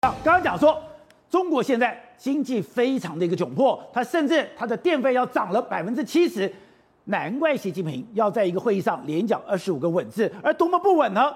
刚刚讲说，中国现在经济非常的一个窘迫，它甚至它的电费要涨了百分之七十，难怪习近平要在一个会议上连讲二十五个稳字，而多么不稳呢？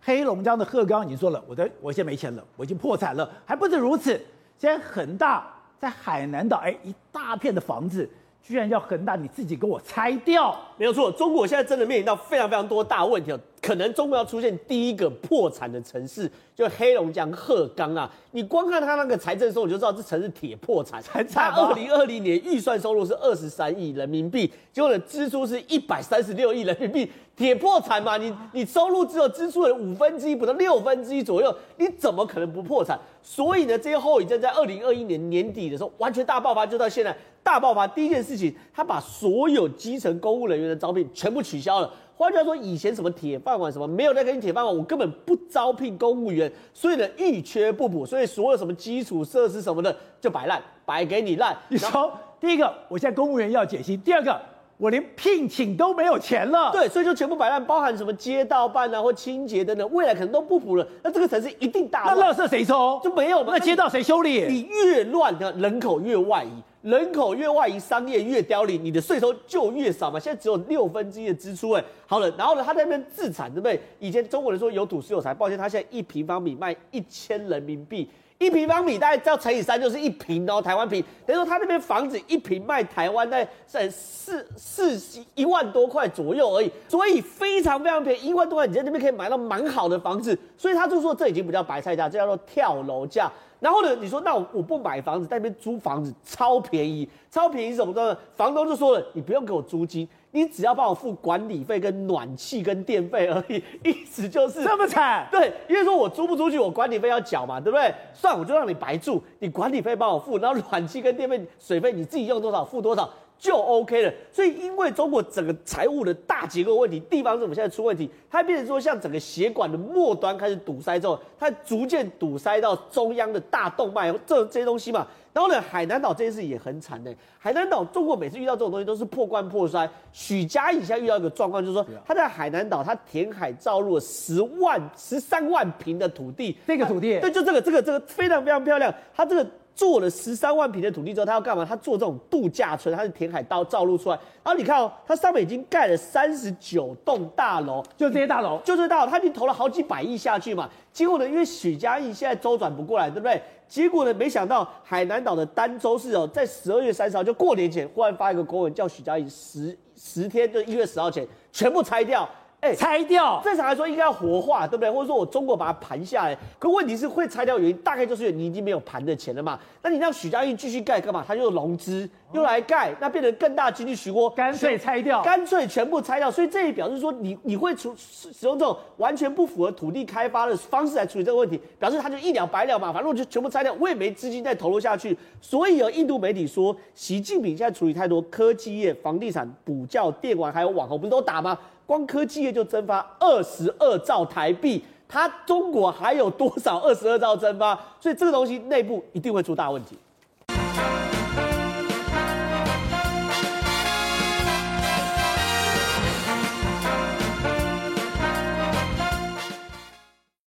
黑龙江的鹤岗已经说了，我的我现在没钱了，我已经破产了，还不止如此，现在恒大在海南岛，哎，一大片的房子。居然要恒大你自己给我拆掉？没有错，中国现在真的面临到非常非常多大问题，可能中国要出现第一个破产的城市，就黑龙江鹤岗啊！你光看他那个财政收入，你就知道这城市铁破产。他二零二零年预算收入是二十三亿人民币，结果的支出是一百三十六亿人民币，铁破产嘛？你你收入只有支出的五分之一，不到六分之一左右，你怎么可能不破产？所以呢，这些后遗症在二零二一年年底的时候完全大爆发，就到现在。大爆发第一件事情，他把所有基层公务人员的招聘全部取消了。换句话说，以前什么铁饭碗什么没有在给你铁饭碗，我根本不招聘公务员，所以呢，一缺不补，所以所有什么基础设施什么的就摆烂，摆给你烂。你说，第一个，我现在公务员要减薪；第二个，我连聘请都没有钱了。对，所以就全部摆烂，包含什么街道办啊或清洁等等，未来可能都不补了。那这个城市一定大乱。那垃圾谁收？就没有吗？那街道谁修理？你越乱的人口越外移。人口越外移，商业越凋零，你的税收就越少嘛。现在只有六分之一的支出，哎，好了，然后呢，他在那边自产，对不对？以前中国人说有土是有财，抱歉，他现在一平方米卖一千人民币，一平方米大概要乘以三就是一平哦，台湾平。等于说他那边房子一平卖台湾在在四四一万多块左右而已，所以非常非常便宜，一万多块你在那边可以买到蛮好的房子，所以他就说这已经不叫白菜价，这叫做跳楼价。然后呢，你说那我我不买房子，在那边租房子超便宜，超便宜什么的？房东就说了，你不用给我租金，你只要帮我付管理费、跟暖气、跟电费而已，意思就是这么惨。对，因为说我租不出去，我管理费要缴嘛，对不对？算，我就让你白住，你管理费帮我付，然后暖气跟电费、水费你自己用多少付多少。就 OK 了，所以因为中国整个财务的大结构问题，地方政府现在出问题，它变成说像整个血管的末端开始堵塞之后，它逐渐堵塞到中央的大动脉，这这些东西嘛。然后呢，海南岛这件事也很惨的。海南岛中国每次遇到这种东西都是破罐破摔。许家印现在遇到一个状况，就是说他在海南岛，他填海造陆了十万十三万平的土地，这个土地，对，就这个这个这个非常非常漂亮，他这个。做了十三万平的土地之后，他要干嘛？他做这种度假村，他是填海造造路出来。然后你看哦，它上面已经盖了三十九栋大楼，就这些大楼，就这些大楼，他已经投了好几百亿下去嘛。结果呢，因为许家印现在周转不过来，对不对？结果呢，没想到海南岛的儋州市哦，在十二月三十号就过年前，忽然发一个公文，叫许家印十十天，就一月十号前全部拆掉。哎，拆掉！正常来说应该要活化，对不对？或者说我中国把它盘下来，可问题是会拆掉原因，大概就是你已经没有盘的钱了嘛。那你让许家印继续盖干嘛？他就融资又来盖，那变成更大经济漩涡，干脆拆掉，干脆全部拆掉。所以这也表示说你，你你会处使用这种完全不符合土地开发的方式来处理这个问题，表示他就一了百了嘛。反正我就全部拆掉，我也没资金再投入下去。所以有印度媒体说，习近平现在处理太多科技业、房地产、补教、电网还有网红，不是都打吗？光科技业就蒸发二十二兆台币，它中国还有多少二十二兆蒸发？所以这个东西内部一定会出大问题。